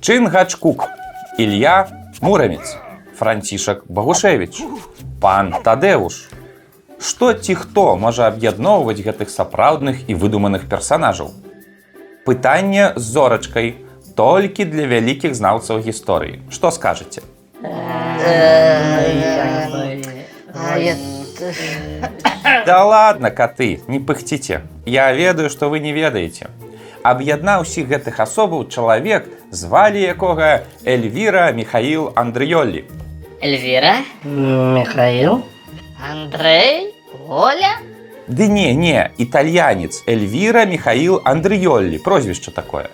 Чынгачкук, Илья Мурамец, Францішак Багушевич, пан Тадэуш. Што ці хто можа аб'ядноўваць гэтых сапраўдных і выдуманых персанажаў? Пытанне з зорачкай толькі для вялікіх знаўцаў гісторыі. Што скажаце? Да ладно, каты, не пыхціце. Я ведаю, што вы не ведаеце. Аб'яднаў усіх гэтых асобаў чалавек, звалі якога Эльвіра Михаил Андрыёлі. Эльвира? Михаил? Андрей? Оля? Ды не, не, італьянец Эльвіра Михаил Андрыёлі, прозвішча такое.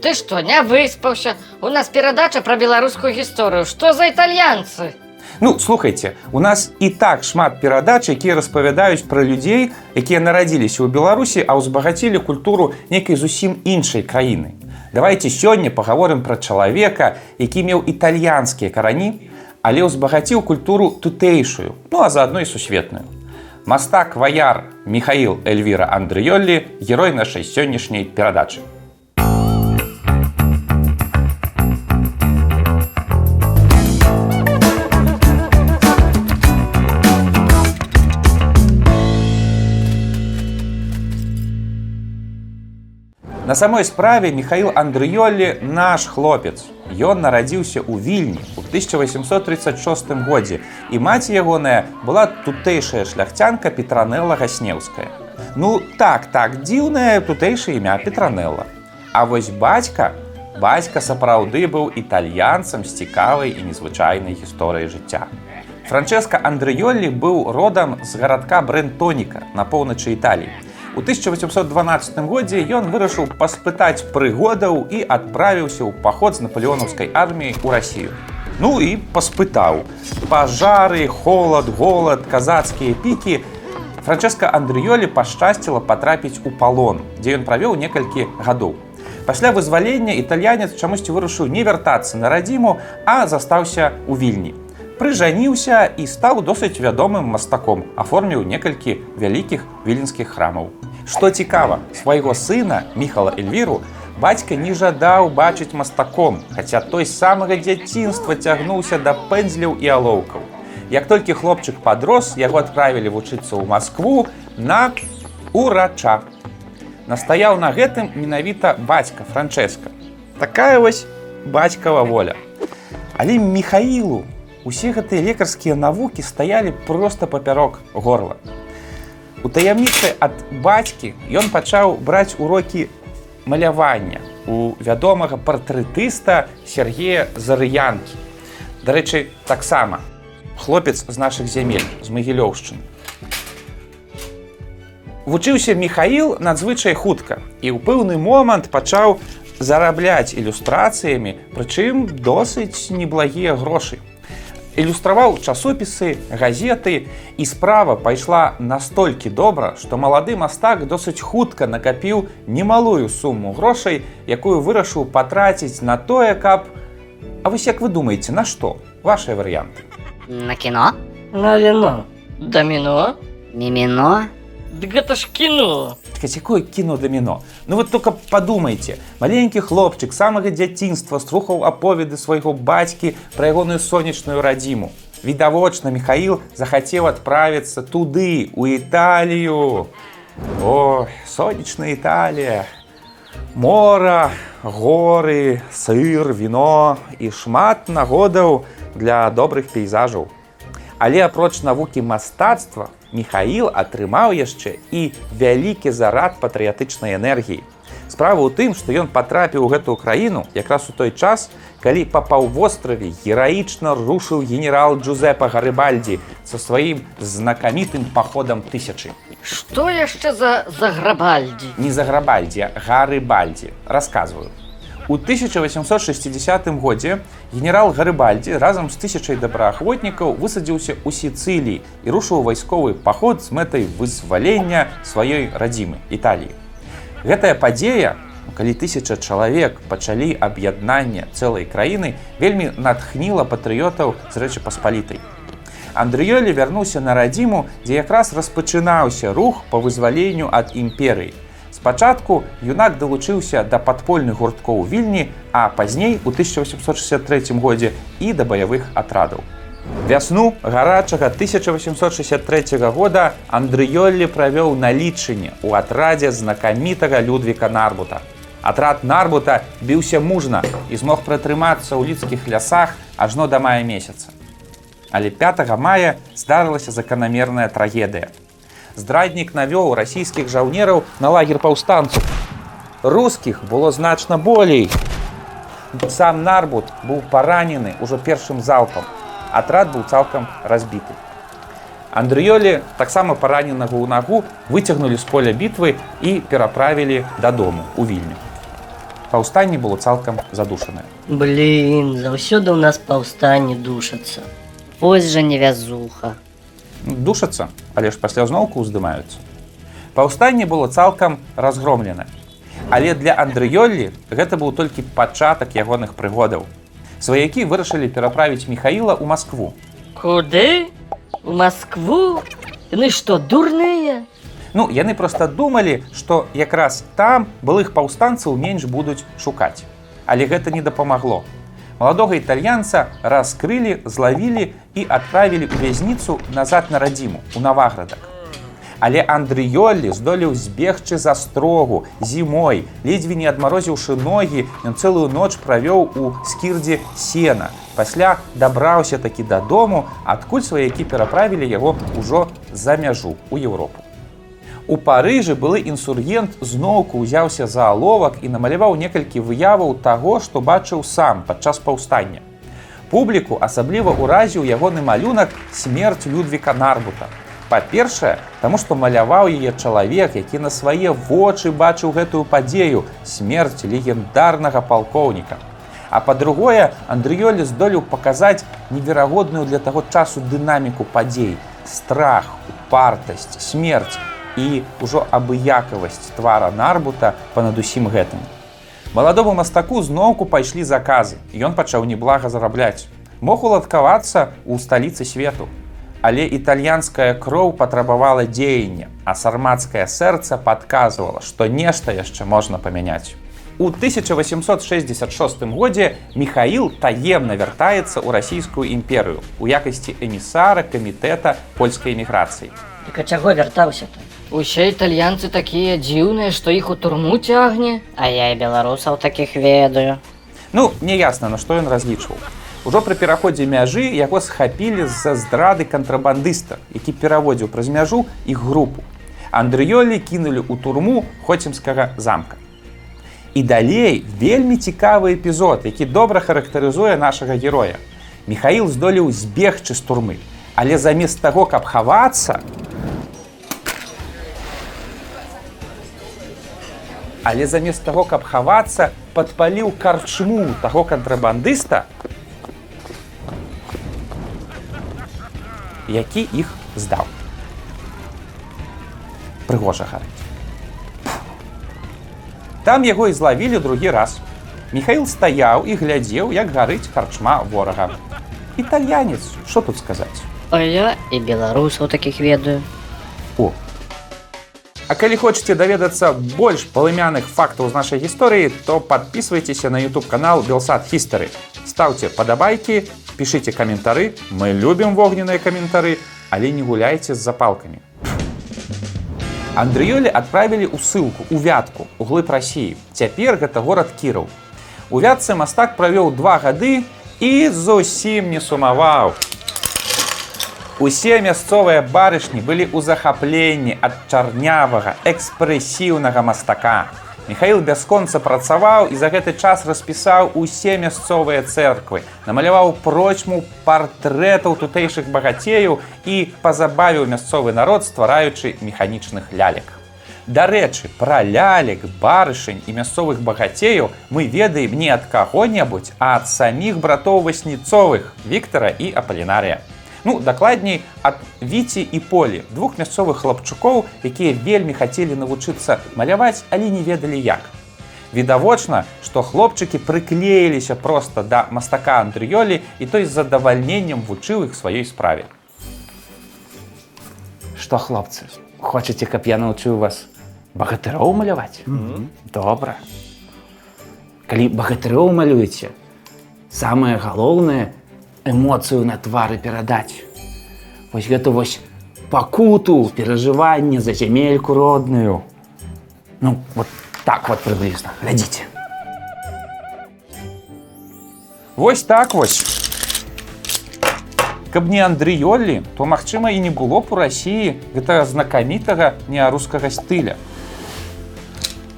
Ты что, не выспаўся? У нас перадача пра беларускую гісторыю. Што за італьянцы? Ну, слухайте, у нас і так шмат перадач, якія распавядаюць пра людзей, якія нарадзіліся ў Беларусі, а ўзбагацілі культуру нейкай зусім іншай краіны. Давайте сёння пагаворым пра чалавека, які меў італьянскія карані, але ўзбагаціў культуру тутэйшую, ну а заадно і сусветную. Мастак ваяр Михаил Эльвіра Андрыёлі, герой нашай сённяшняй перадачы. На самой справе Михаил Андрыёлі наш хлопец. Ён нарадзіўся ў вільні ў 1836 годзе і маці ягоная была тутэйшая шляхцянка Петранелла Гаснеўская. Ну так, так дзіўнае тутэйшае імя Петранелла. А вось бацька, бацька сапраўды быў італьянцам з цікавай і незвычайнай гісторыяй жыцця. Франческа Андрыёлі быў родам з гарадка Брэнтоніка на поўначы Італіі. У 1812 годзе ён вырашыў паспытаць прыгодаў і адправіўся ў паход з наполеонаўскай арміяй у рассію. Ну і паспытаў. Пажары, холад, голад, казацкія пікі. Франческа Андрыёлі пашчасціла патрапіць у палон, дзе ён правёў некалькі гадоў. Пасля вызвалення італьянец чамусьці вырашыў не вяртацца на радзіму, а застаўся ў вільні. Прыжаніўся і стаў досыць вядомым мастаком, аформіў некалькі вялікіх віленскіх храмаў. Што цікава, свайго сына міхала Эльвіру бацька не жадаў бачыць мастаком, хаця той з самага дзяцінства цягнуўся да пэндзляў і алоўкаў. Як толькі хлопчык падрос, яго адправілі вучыцца ў Маскву на урача. Настаяў на гэтым менавіта бацька Франческа. Такая вось бацькава воля. Але Михаілу усе гэтыя лекарскія навукі стаялі проста папярок горла. У таямніцы ад бацькі ён пачаў браць урокі малявання у вядомага партрэтыста Сергея Зарыянкі. Дарэчы, таксама хлопец з нашых зямель з магілёўшчыны. Вучыўся Михаил надзвычай хутка і ў пэўны момант пачаў зарабляць ілюстрацыямі, прычым досыць неблагія грошы. Ілюстраваў часопісы, газеты і справа пайшла настолькі добра, што малады мастак досыць хутка накапіў немалую суму грошай, якую вырашыў патраціць на тое, каб А вось як вы думаеце, на што? Вашыя варыянты. На кіно? На вино. Даміно? Міміно? Дык гэта ж кіно. Так, якое кіно даміно Ну вот только подумайте маленькі хлопчык самага дзяцінства слухаў аповеды свайго бацькі пра ягоную сонечную радзіму відавочна Михаил захацеў адправіцца туды у Італію о сонечная Італія мора горы сыр віно і шмат нагодаў для добрых пейзажаў але апроч навукі мастацтва Михаил атрымаў яшчэ і вялікі зарад патрыятычнай энергіі. Справа ў тым, што ён патрапіў у гэтую краіну якраз у той час, калі па паўвостраве гераічна рушыў генерал Джузепа Гарыбальдзі са сваім знакамітым паходам тысячы. Што яшчэ за заграбальдзі? Не заграбальдзе, Гарыбальдзі, расказваю. У 1860 годзе генерал Гарыбальдзі разам з тысячай добраахвотнікаў высадзіўся ў Сіцыліі і рушыў вайсковы паход з мэтай вызвалення сваёй радзімы Італіі. Гэтая падзея, калі тысяча чалавек пачалі аб'яднанне цэлай краіны, вельмі натхніла патрыётаў з рэчы паспалітай. Андрыёлі вярнуўся на радзіму, дзе якраз распачынаўся рух па вызваленню ад імперыі. Спачатку юнак далучыўся да падпольных гурткоў вільні, а пазней у 1863 годзе і да баявых атрадаў. Вясну гарачага 1863 года Андрыёллі правёў налічанне ў атрадзе знакамітага Людвіка Нарбута. Атрад Нарбута біўся мужна і змог пратрымацца ў лідскіх лясах ажно да мая месяца. Але 5 мая здарылася заканамерная трагедыя. Здраднік навёў расійскіх жаўнераў на лагер паўстанцаў. Рускіх было значна болей. Сам Нарбут быў паранены ўжо першым залпам. Атрад быў цалкам разбіты. Андрыёлі таксама параненага ў нагу выцягнулі з поля бітвы і пераправілі дадому у вільню. Паўстанне было цалкам задушанае. Блін, заўсёды ў нас паўстанне душацца. Ось жа невязуха. Душацца, але ж пасля зноўку ўздымаюцца. Паўстанне было цалкам разгромлена. Але для Андрыёллі гэта быў толькі пачатак ягоных прыгодаў. Сваякі вырашылі пераправіць Михаіла ў Маскву. Куды? У Москву? Яны што, дурныя? Ну, яны проста думалі, што якраз там былых паўстанцаў менш будуць шукаць. Але гэта не дапамагло. Маладога італьянца раскрылі, злавілі і адправілі ў вязніцу назад на радзіму у наваградак. Але Андрыёллі здолеў збегчы за строгу зімой, ледзьве не адмарозіўшы ногі, ён цэлую ноч правёў у скірдзе сена. Пасля дабраўся такі дадому, адкуль сваякі пераправілі яго ўжо за мяжу ў Еўропу. У Парыжы былы інсургент зноўку ўзяўся за аловак і намаляваў некалькі выяваў таго, што бачыў сам падчас паўстання. Публіку асабліва ўразіў ягоны малюнак смерць Людвіка Нарбута. Па-першае, таму што маляваў яе чалавек, які на свае вочы бачыў гэтую падзею смерць легендарнага палкоўніка. А па-другое, Андрыёлі здолеў паказаць неверагодную для таго часу дынаміку падзей, страх, упартасць, смерць і ўжо абыякавасць твара нарбута па-над усім гэтым. Маладому мастаку зноўку пайшлі заказы. Ён пачаў неблага зарабляць. Мог уладкавацца ў сталіцы свету. Але італьянская кроў патрабавала дзеяння, а сармацкае сэрца падказвала, што нешта яшчэ можна памяняць. У 1866 годзе Михаил таемна вяртаецца ў расійскую імперыю у якасці эмісара камітэта польскай эміграцыі. Так а чаго вяртаўся-то? Усе італьянцы такія дзіўныя, што іх у турму цягне. А я і беларусаў такіх ведаю. Ну, няясна, на што ён разлічваў. Ужо пры пераходзе мяжы яго схапілі з-за здрады кантрабандыста, які пераводзіў праз мяжу іх групу. Андрыёлі кінулі ў турму хоцемскага замка. І далей вельмі цікавы эпізод, які добра характарызуе нашага героя. Михаил здолеў збегчы з турмы, але замест таго, каб хавацца, але замест таго, каб хавацца, падпаліў карчму таго кантрабандыста, які іх здаў. Прыгожа гарыць. Там яго і злавілі другі раз. Михаил стаяў і глядзеў, як гарыць карчма ворага. Італьянец, што тут сказаць? А я і беларусаў такіх ведаю. О. А калі хочаце даведацца больш палымяных фактаў з нашай гісторыі, то подписывайтеся на YouTube канал Белсад History. Стаўце падабайкі, пішыце каментары, мы любім вогненныя каментары, але не гуляйце з запалкамі. Андрыёлі адправілі ў ссылку у вятку у глыб рассіі. Цяпер гэта горад кіраў. У вятцы мастак правёў два гады і зусім не сумаваў. Усе мясцовыя барышні былі ў захапленні ад чарнявага экспрэсіўнага мастака. Михаил бясконца працаваў і за гэты час распісаў усе мясцовыя церквы, намаляваў прочму партрэтаў тутэйшых багацеяў і пазабавіў мясцовы народ, ствараючы механічных лялек. Дарэчы, пра лялек, барышань і мясцовых багацеяў мы ведаем не ад каго-небудзь, а ад саміх братоў васніцовых Віктара і Апалінарія. Ну, дакладней ад віці і полі двух мясцовых хлапчукоў, якія вельмі хацелі навучыцца маляваць, але не ведалі як. Відавочна, што хлопчыкі прыклеіліся проста да мастака Андрыёлі і той з задавальненнем вучыў іх сваёй справе. Што хлопцы, хочаце, каб я навучыў вас багатыроў маляваць добра калі багатыроў малюеце самае галоўнае эмоцыю на твары перадаць. Вось гэта вось пакуту перажыванне за зямельку родную. Ну вот так вот прыблізна. Глядзіце. Вось так вось. Каб не Андрыёлі, то магчыма і не было б у рассіі гэтага знакамітага неарускага стыля.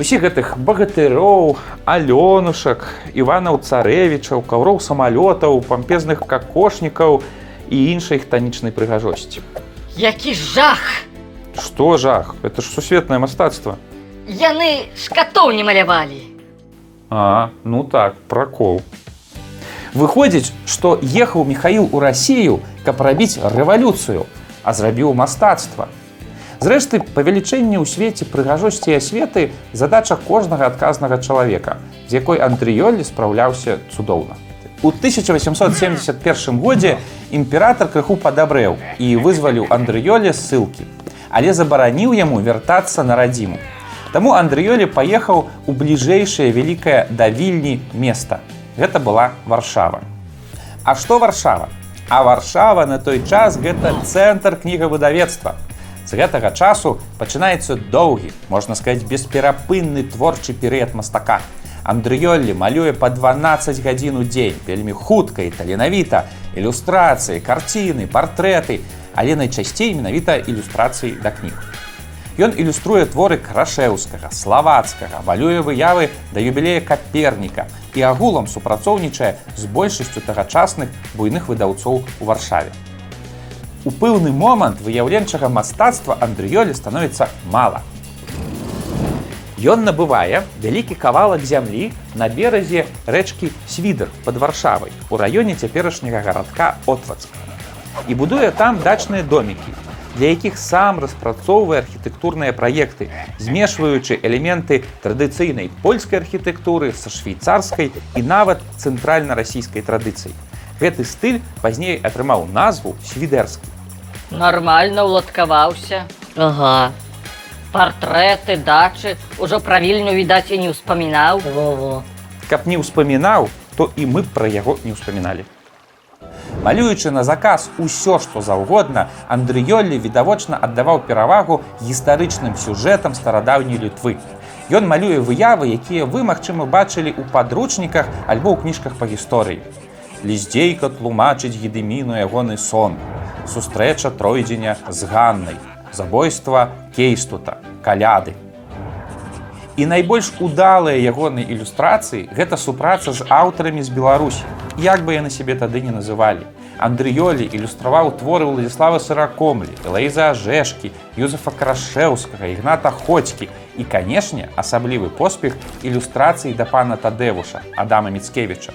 Усе гэтых багатыроў, алёнушак, Іванаў царэвічаў, каўроў самалётаў, пампезных какошнікаў і іншай хтанічнай прыгажосці. Які жах! Што жах, это ж сусветнае мастацтва. Яны шкатоў не малявалі. А, ну так, пракол. Выходзіць, што ехаў Михаил у Расію, каб рабіць рэвалюцыю, а зрабіў мастацтва. Зрэшты, павелічэнне ў свеце прыгажосці і асветы задача кожнага адказнага чалавека, з якой Андрыёлі спраўляўся цудоўна. У 1871 годзе імператор крыху падабрэў і вызваліў Андрыёле ссылкі, але забараніў яму вяртацца на радзіму. Таму Андрыёлі паехаў у бліжэйшае вялікае да вільні места гэта была варшава А што варшава а варшава на той час гэта цэнтр кнігавыдавецтва з гэтага часу пачынаецца доўгі можна сказаць бесперапынны творчы перыяд мастака. Андрыёлі малюе па 12 гадзін у дзень. Вельмі хутка і таленавіта. Ілюстрацыі карціны партрэты але найчасцей менавіта ілюстрацыі да кніг. Ён ілюструе творы крашеўскага, славацкага, валюе выявы да юбілея каперніка і агулам супрацоўнічае з большасцю тагачасных буйных выдаўцоў у варшаве. У пэўны момант выяўленчага мастацтва Андрыёлі становіцца мала. Ён набывае вялікі кавалак зямлі на беразе рэчкі свідр пад варшавай у раёне цяперашняга гарадка Отвацка і будуе там дачныя домікі, для якіх сам распрацоўвае архітэктурныя праекты, змешваючы элементы традыцыйнай польскай архітэктуры са швейцарскай і нават цэнтральна-расійскай традыцыі. Гэты стыль пазней атрымаў назву свідэрскі. Нармальна ўладкаваўся. Ага. Партрэты, дачы, ужо пра вільню відаць і не ўспамінаў. Во-во. Каб не ўспамінаў, то і мы пра яго не ўспаміналі. Малюючы на заказ усё, што заўгодна, Андрыёлі відавочна аддаваў перавагу гістарычным сюжэтам старадаўняй літвы. Ён малюе выявы, якія вы, магчыма, бачылі ў падручніках альбо ў кніжках па гісторыі. Ліздзейка тлумачыць гедыміну ягоны сон. Сустрэча тройдзеня з ганнай, забойства кейстута, каляды. І найбольш удалыя ягоныя ілюстрацыі гэта супраца з аўтарамі з Беларусі як бы яны сябе тады не называлі. Андрыёлі ілюстраваў творы Владзіслава сыракомлі, Лаіза Ажэшкі, Юзефа Крашеўскага, Ігната Хоцькі і, канешне, асаблівы поспех ілюстрацыі да пана Тадэвуша, Адама Міцкевіча.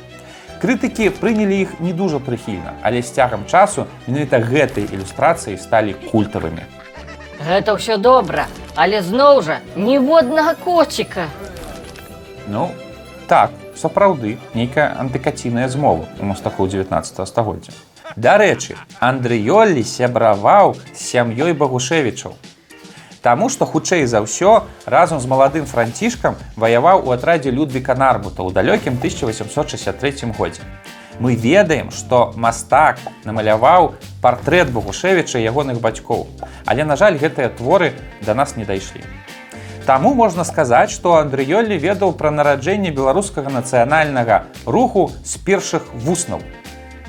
Крытыкі прынялі іх не дужа прыхільна, але з цягам часу менавіта гэтыя ілюстрацыі сталі культавымі. Гэта ўсё добра, але зноў жа ніводнага коціка. Ну, так, сапраўды нейкая антыкаційная змова у мастакоў 19 стагоддзя. Дарэчы, Андрыёлі сябраваў з сям'ёй багушевічаў. Таму што хутчэй за ўсё разам з маладым францішкам ваяваў у атрадзе Людвіка Нарбута ў далёкім 1863 годзе. Мы ведаем, што мастак намаляваў партрэт Багушевіча ягоных бацькоў, але, на жаль, гэтыя творы да нас не дайшлі. Таму можна сказаць, што Андрыёлі ведаў пра нараджэнне беларускага нацыянальнага руху з першых вуснаў.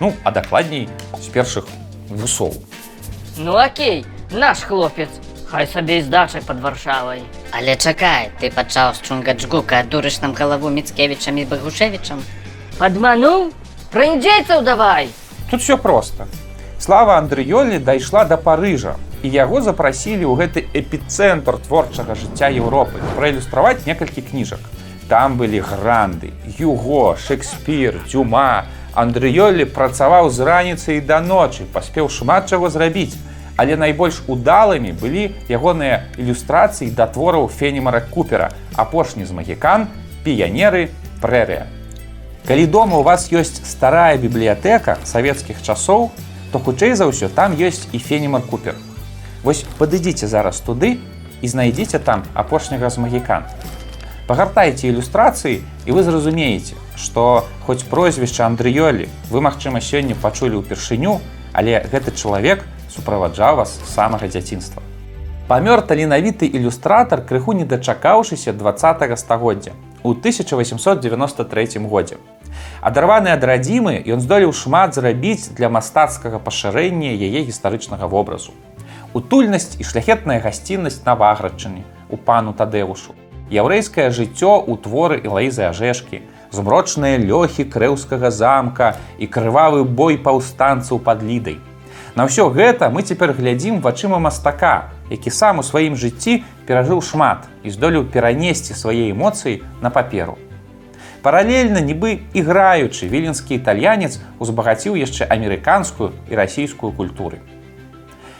Ну, а дакладней з першых вусоў. Ну окей, наш хлопец, Хай сабе з дачай пад варшавай. Але чакай, ты пачаў з чунгачгука дурыш нам галаву міцкевічам і багушевічам. Падмануў? Пра індзейцаў давай! Тут все проста. Слава Андрыёлі дайшла да Парыжа і яго запрасілі ў гэты эпіцэнтр творчага жыцця Еўропы праілюстраваць некалькі кніжак. Там былі гранды, Юго, Шекспір, Дюма. Андрыёлі працаваў з раніцы і да ночы, паспеў шмат чаго зрабіць. Але найбольш удалымі былі ягоныя ілюстрацыі да твораў фенемара купера, апошні з магікан, піянеры, прэрыя. Калі дома у вас ёсць старая бібліятэка савецкіх часоў, то хутчэй за ўсё там ёсць і фенемар купер. Вось падыдзіце зараз туды і знайдзіце там апошняга з магікан. Пагартайце ілюстрацыі і вы зразумееце, што хоць прозвішча Андрыёлі вы, магчыма, сёння пачулі ўпершыню, але гэты чалавек суправаджаў вас з самага дзяцінства. Памёр таленавіты ілюстратар крыху не дачакаўшыся два стагоддзя у 1893 годзе. Адарваны ад радзімы ён здолеў шмат зрабіць для мастацкага пашырэння яе гістарычнага вобразу. Утульнасць і шляхетная гасціннасць на ваградчыне у пану Тадэушу. Яўрэйскае жыццё ў творы Ілаізы Ажэшкі, змрочныя лёхі крэўскага замка і крывавы бой паўстанцаў пад лідай. На ўсё гэта мы цяпер глядзім вачыма мастака, які сам у сваім жыцці перажыў шмат і здолеў перанесці свае эмоцыі на паперу. Паралельна нібы іграючы віленскі італьянец узбагаціў яшчэ амерыканскую і расійскую культуры.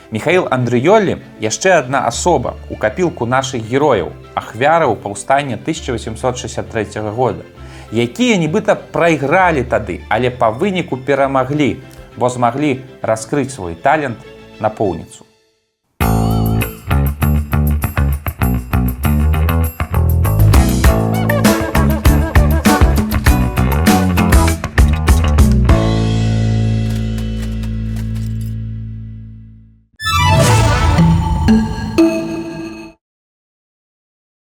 Михаил Андрыёлі яшчэ адна асоба у капілку нашых герояў, ахвяраў паўстання 1863 года, якія нібыта прайгралі тады, але па выніку перамаглі, бо змаглі раскрыць свой талент напоўніцу.